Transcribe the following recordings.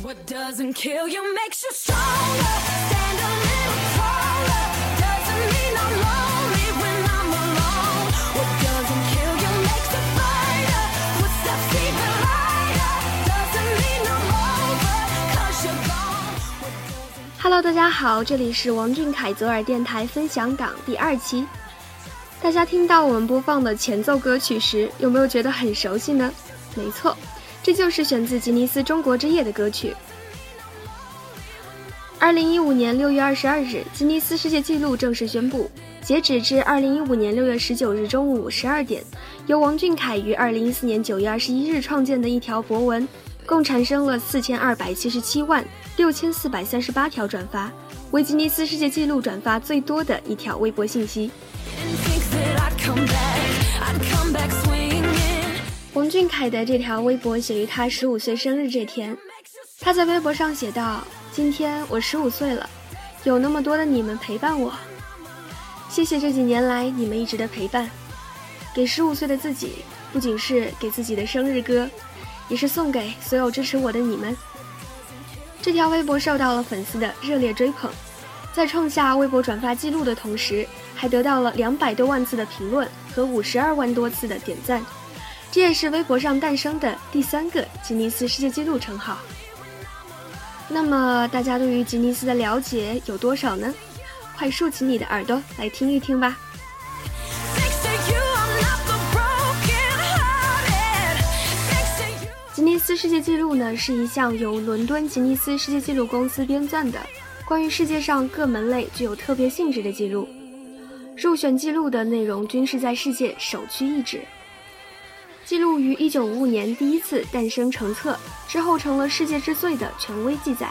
What doesn't kill you makes you stronger. Stand a little taller. Doesn't mean I'm lonely when I'm alone. What doesn't kill you makes a fighter. Footsteps even lighter. Doesn't mean I'm over. Cause you're gone. What doesn't Hello，大家好，这里是王俊凯左耳电台分享档第二期。大家听到我们播放的前奏歌曲时，有没有觉得很熟悉呢？没错，这就是选自吉尼斯中国之夜的歌曲。二零一五年六月二十二日，吉尼斯世界纪录正式宣布，截止至二零一五年六月十九日中午十二点，由王俊凯于二零一四年九月二十一日创建的一条博文，共产生了四千二百七十七万六千四百三十八条转发，为吉尼斯世界纪录转发最多的一条微博信息。俊凯的这条微博写于他十五岁生日这天，他在微博上写道：“今天我十五岁了，有那么多的你们陪伴我，谢谢这几年来你们一直的陪伴。给十五岁的自己，不仅是给自己的生日歌，也是送给所有支持我的你们。”这条微博受到了粉丝的热烈追捧，在创下微博转发记录的同时，还得到了两百多万次的评论和五十二万多次的点赞。这也是微博上诞生的第三个吉尼斯世界纪录称号。那么，大家对于吉尼斯的了解有多少呢？快竖起你的耳朵来听一听吧。吉尼斯世界纪录呢，是一项由伦敦吉尼斯世界纪录公司编撰的关于世界上各门类具有特别性质的记录。入选记录的内容均是在世界首屈一指。记录于1955年第一次诞生成册，之后成了世界之最的权威记载。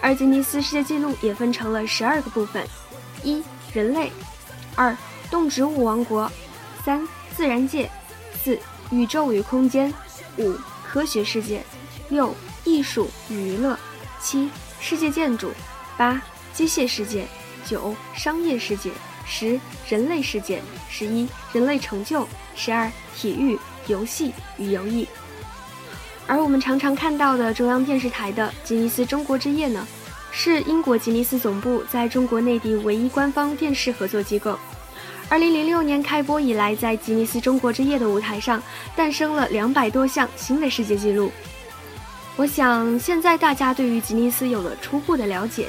而吉尼斯世界纪录也分成了十二个部分：一、人类；二、动植物王国；三、自然界；四、宇宙与空间；五、科学世界；六、艺术与娱乐；七、世界建筑；八、机械世界；九、商业世界；十、人类世界；十一、人类成就；十二、体育、游戏与游艺。而我们常常看到的中央电视台的吉尼斯中国之夜呢，是英国吉尼斯总部在中国内地唯一官方电视合作机构。二零零六年开播以来，在吉尼斯中国之夜的舞台上，诞生了两百多项新的世界纪录。我想，现在大家对于吉尼斯有了初步的了解。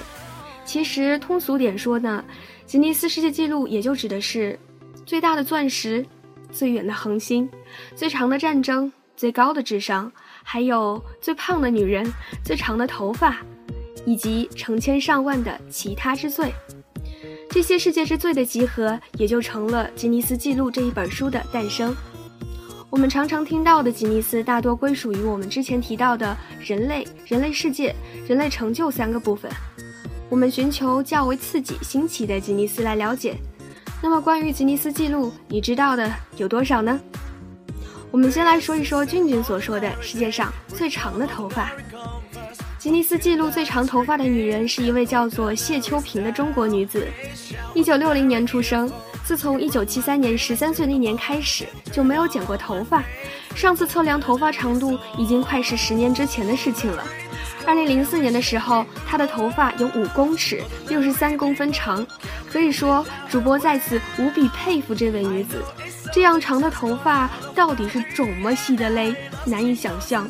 其实通俗点说呢，吉尼斯世界纪录也就指的是最大的钻石、最远的恒星、最长的战争、最高的智商，还有最胖的女人、最长的头发，以及成千上万的其他之最。这些世界之最的集合，也就成了吉尼斯纪录这一本书的诞生。我们常常听到的吉尼斯，大多归属于我们之前提到的人类、人类世界、人类成就三个部分。我们寻求较为刺激、新奇的吉尼斯来了解。那么，关于吉尼斯纪录，你知道的有多少呢？我们先来说一说俊俊所说的世界上最长的头发。吉尼斯纪录最长头发的女人是一位叫做谢秋萍的中国女子，一九六零年出生。自从一九七三年十三岁那年开始，就没有剪过头发。上次测量头发长度已经快是十年之前的事情了。二零零四年的时候，她的头发有五公尺，六十三公分长。所以说，主播在此无比佩服这位女子。这样长的头发到底是怎么细的嘞？难以想象。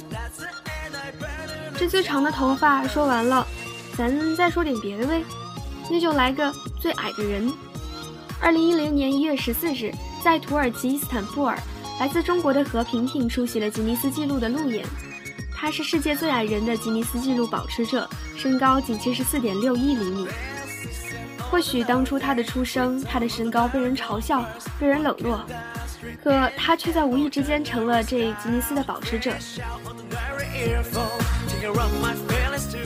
这最长的头发说完了，咱再说点别的呗，那就来个最矮的人。二零一零年一月十四日，在土耳其伊斯坦布尔，来自中国的何平平出席了吉尼斯纪录的路演。她是世界最矮人的吉尼斯纪录保持者，身高仅七十四点六一厘米。或许当初他的出生，他的身高被人嘲笑，被人冷落，可他却在无意之间成了这吉尼斯的保持者。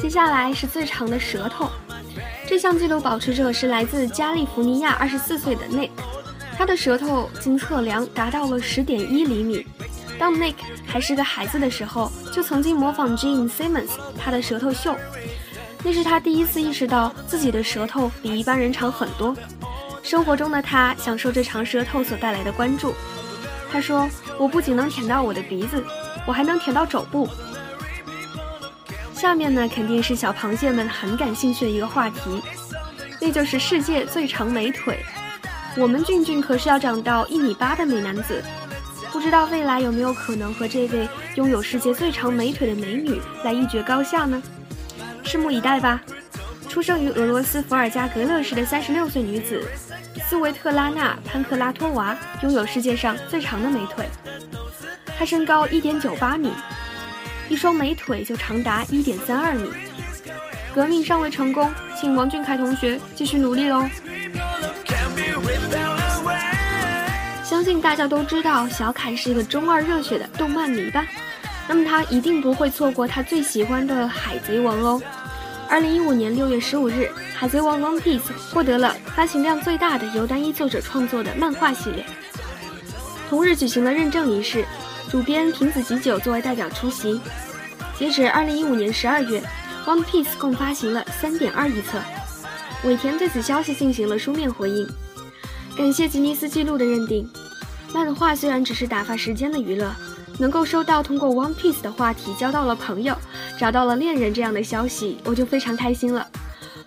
接下来是最长的舌头，这项纪录保持者是来自加利福尼亚二十四岁的 Nick，他的舌头经测量达到了十点一厘米。当 Nick 还是个孩子的时候，就曾经模仿 Gene Simmons 他的舌头秀，那是他第一次意识到自己的舌头比一般人长很多。生活中的他享受这长舌头所带来的关注。他说：“我不仅能舔到我的鼻子，我还能舔到肘部。”下面呢，肯定是小螃蟹们很感兴趣的一个话题，那就是世界最长美腿。我们俊俊可是要长到一米八的美男子，不知道未来有没有可能和这位拥有世界最长美腿的美女来一决高下呢？拭目以待吧。出生于俄罗斯伏尔加格勒市的三十六岁女子斯维特拉娜·潘克拉托娃拥有世界上最长的美腿，她身高一点九八米。一双美腿就长达一点三二米。革命尚未成功，请王俊凯同学继续努力喽！相信大家都知道，小凯是一个中二热血的动漫迷吧？那么他一定不会错过他最喜欢的《海贼王》哦。二零一五年六月十五日，《海贼王 One Piece》获得了发行量最大的由单一作者创作的漫画系列。同日举行了认证仪式。主编平子吉久作为代表出席。截止二零一五年十二月，《One Piece》共发行了三点二亿册。尾田对此消息进行了书面回应，感谢吉尼斯纪录的认定。漫画虽然只是打发时间的娱乐，能够收到通过《One Piece》的话题交到了朋友、找到了恋人这样的消息，我就非常开心了。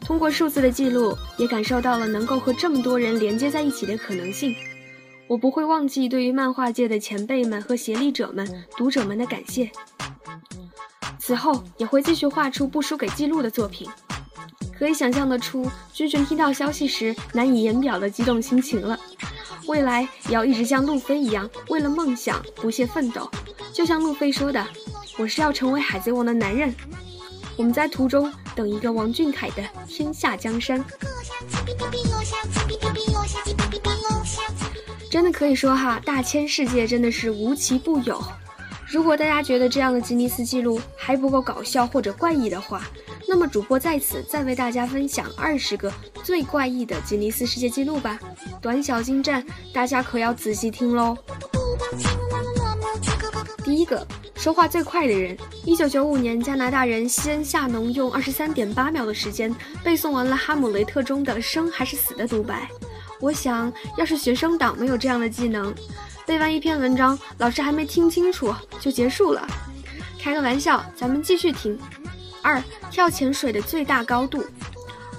通过数字的记录，也感受到了能够和这么多人连接在一起的可能性。我不会忘记对于漫画界的前辈们和协力者们、读者们的感谢。此后也会继续画出不输给记录的作品。可以想象得出，君君听到消息时难以言表的激动心情了。未来也要一直像路飞一样，为了梦想不懈奋斗。就像路飞说的：“我是要成为海贼王的男人。”我们在途中等一个王俊凯的天下江山。真的可以说哈，大千世界真的是无奇不有。如果大家觉得这样的吉尼斯纪录还不够搞笑或者怪异的话，那么主播在此再为大家分享二十个最怪异的吉尼斯世界纪录吧。短小精湛，大家可要仔细听喽。第一个，说话最快的人。一九九五年，加拿大人西恩·夏农用二十三点八秒的时间背诵完了《哈姆雷特》中的“生还是死”的独白。我想要是学生党没有这样的技能，背完一篇文章，老师还没听清楚就结束了。开个玩笑，咱们继续听。二，跳潜水的最大高度。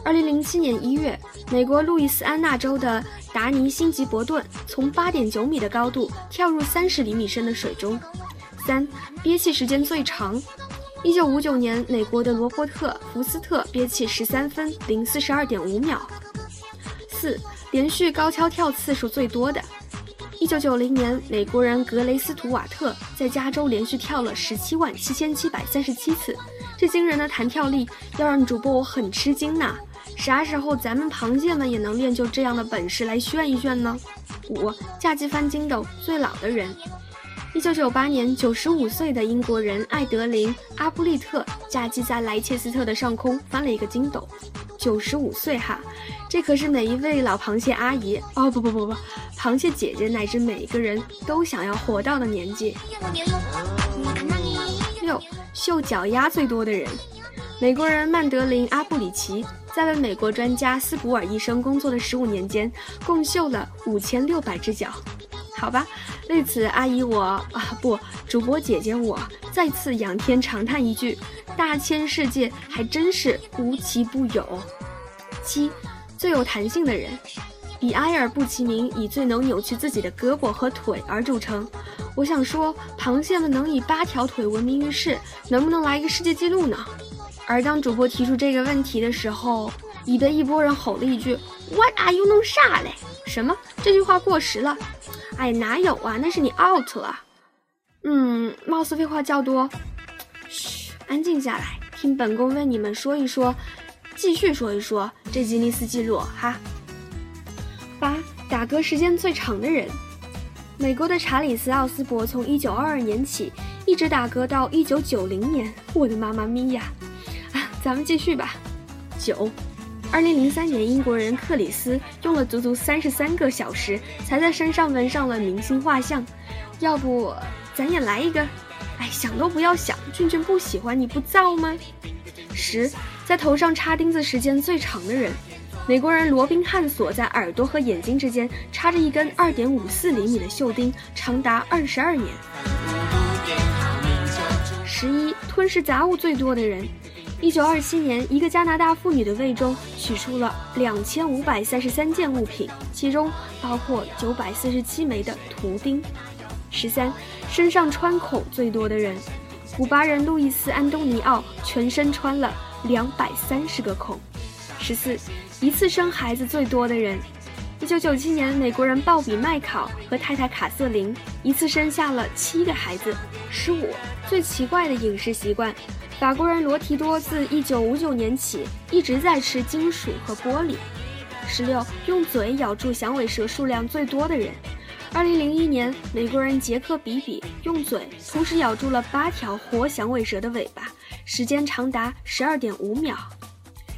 二零零七年一月，美国路易斯安那州的达尼辛吉伯顿从八点九米的高度跳入三十厘米深的水中。三，憋气时间最长。一九五九年，美国的罗伯特福斯特憋气十三分零四十二点五秒。四。连续高跷跳次数最多的，一九九零年，美国人格雷斯图瓦特在加州连续跳了十七万七千七百三十七次，这惊人的弹跳力要让主播我很吃惊呐！啥时候咱们螃蟹们也能练就这样的本事来炫一炫呢？五，架机翻筋斗最老的人，一九九八年，九十五岁的英国人艾德林阿布利特架机在莱切斯特的上空翻了一个筋斗。九十五岁哈，这可是每一位老螃蟹阿姨哦不不不不，螃蟹姐姐乃至每一个人都想要活到的年纪。六，秀脚丫最多的人，美国人曼德林阿布里奇在为美国专家斯普尔医生工作的十五年间，共秀了五千六百只脚。好吧，为此阿姨我啊不，主播姐姐我再次仰天长叹一句。大千世界还真是无奇不有。七，最有弹性的人，比埃尔布齐明以最能扭曲自己的胳膊和腿而著称。我想说，螃蟹们能以八条腿闻名于世，能不能来一个世界纪录呢？而当主播提出这个问题的时候，已被一波人吼了一句：“What are you 弄啥嘞？什么？这句话过时了？哎，哪有啊？那是你 out 了。嗯，貌似废话较多。嘘。”安静下来，听本宫为你们说一说，继续说一说这吉尼斯纪录哈。八打嗝时间最长的人，美国的查理斯奥斯伯从一九二二年起一直打嗝到一九九零年，我的妈妈咪呀！啊，咱们继续吧。九，二零零三年，英国人克里斯用了足足三十三个小时才在身上纹上了明星画像，要不咱也来一个？哎，想都不要想，俊俊不喜欢你不造吗？十，在头上插钉子时间最长的人，美国人罗宾汉索在耳朵和眼睛之间插着一根二点五四厘米的锈钉，长达二十二年。十一，吞噬杂物最多的人。一九二七年，一个加拿大妇女的胃中取出了两千五百三十三件物品，其中包括九百四十七枚的图钉。十三，身上穿孔最多的人，古巴人路易斯·安东尼奥全身穿了两百三十个孔。十四，一次生孩子最多的人，一九九七年，美国人鲍比·麦考和太太卡瑟琳一次生下了七个孩子。十五，最奇怪的饮食习惯。法国人罗提多自1959年起一直在吃金属和玻璃。十六，用嘴咬住响尾蛇数量最多的人。2001年，美国人杰克比比用嘴同时咬住了八条活响尾蛇的尾巴，时间长达12.5秒。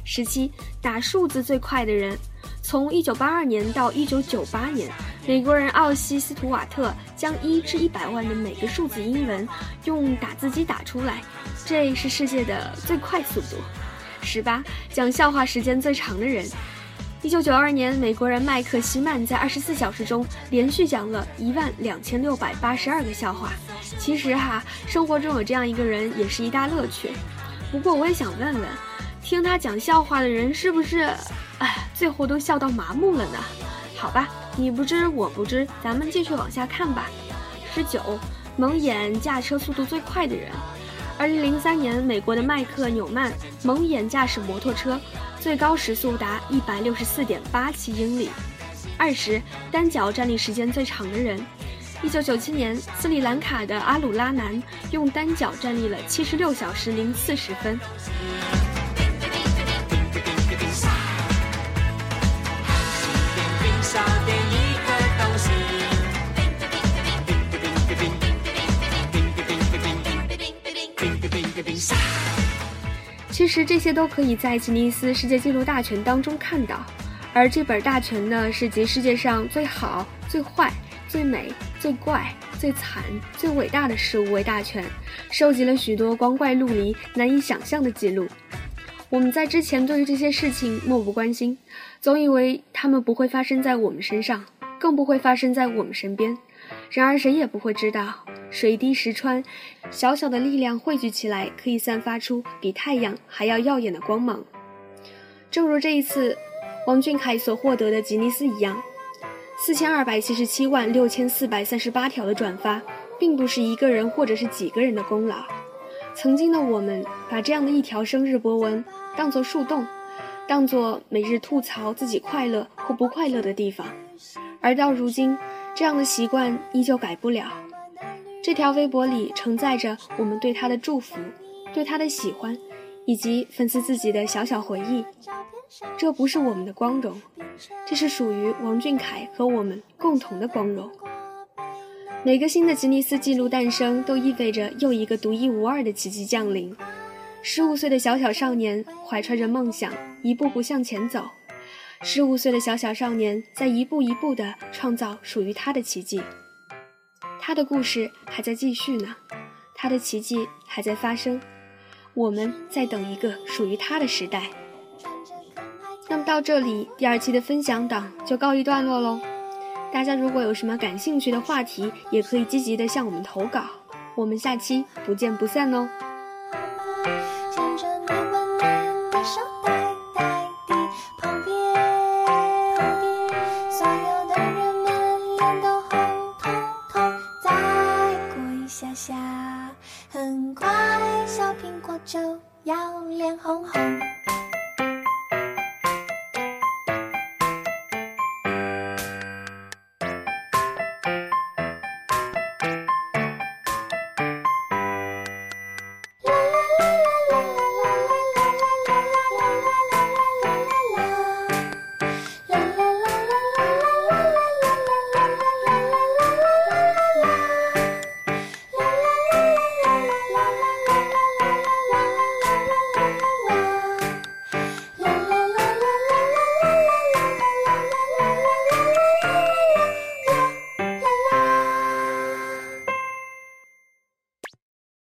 十七，打数字最快的人。从1982年到1998年，美国人奥西斯图瓦特将一至一百万的每个数字英文用打字机打出来。这是世界的最快速度。十八，讲笑话时间最长的人。一九九二年，美国人麦克西曼在二十四小时中连续讲了一万两千六百八十二个笑话。其实哈，生活中有这样一个人也是一大乐趣。不过我也想问问，听他讲笑话的人是不是，哎，最后都笑到麻木了呢？好吧，你不知我不知，咱们继续往下看吧。十九，蒙眼驾车速度最快的人。二零零三年，美国的麦克纽曼蒙眼驾驶摩托车，最高时速达一百六十四点八七英里。二十，单脚站立时间最长的人。一九九七年，斯里兰卡的阿鲁拉南用单脚站立了七十六小时零四十分。其实这些都可以在吉尼斯世界纪录大全当中看到，而这本大全呢是集世界上最好、最坏、最美、最怪、最惨、最伟大的事物为大全，收集了许多光怪陆离、难以想象的记录。我们在之前对于这些事情漠不关心，总以为它们不会发生在我们身上，更不会发生在我们身边。然而谁也不会知道。水滴石穿，小小的力量汇聚起来，可以散发出比太阳还要耀眼的光芒。正如这一次王俊凯所获得的吉尼斯一样，四千二百七十七万六千四百三十八条的转发，并不是一个人或者是几个人的功劳。曾经的我们，把这样的一条生日博文当作树洞，当作每日吐槽自己快乐或不快乐的地方，而到如今，这样的习惯依旧改不了。这条微博里承载着我们对他的祝福，对他的喜欢，以及粉丝自己的小小回忆。这不是我们的光荣，这是属于王俊凯和我们共同的光荣。每个新的吉尼斯纪录诞生，都意味着又一个独一无二的奇迹降临。十五岁的小小少年怀揣着梦想，一步步向前走。十五岁的小小少年在一步一步地创造属于他的奇迹。他的故事还在继续呢，他的奇迹还在发生，我们在等一个属于他的时代。那么到这里，第二期的分享档就告一段落喽。大家如果有什么感兴趣的话题，也可以积极的向我们投稿。我们下期不见不散哦。要脸红红。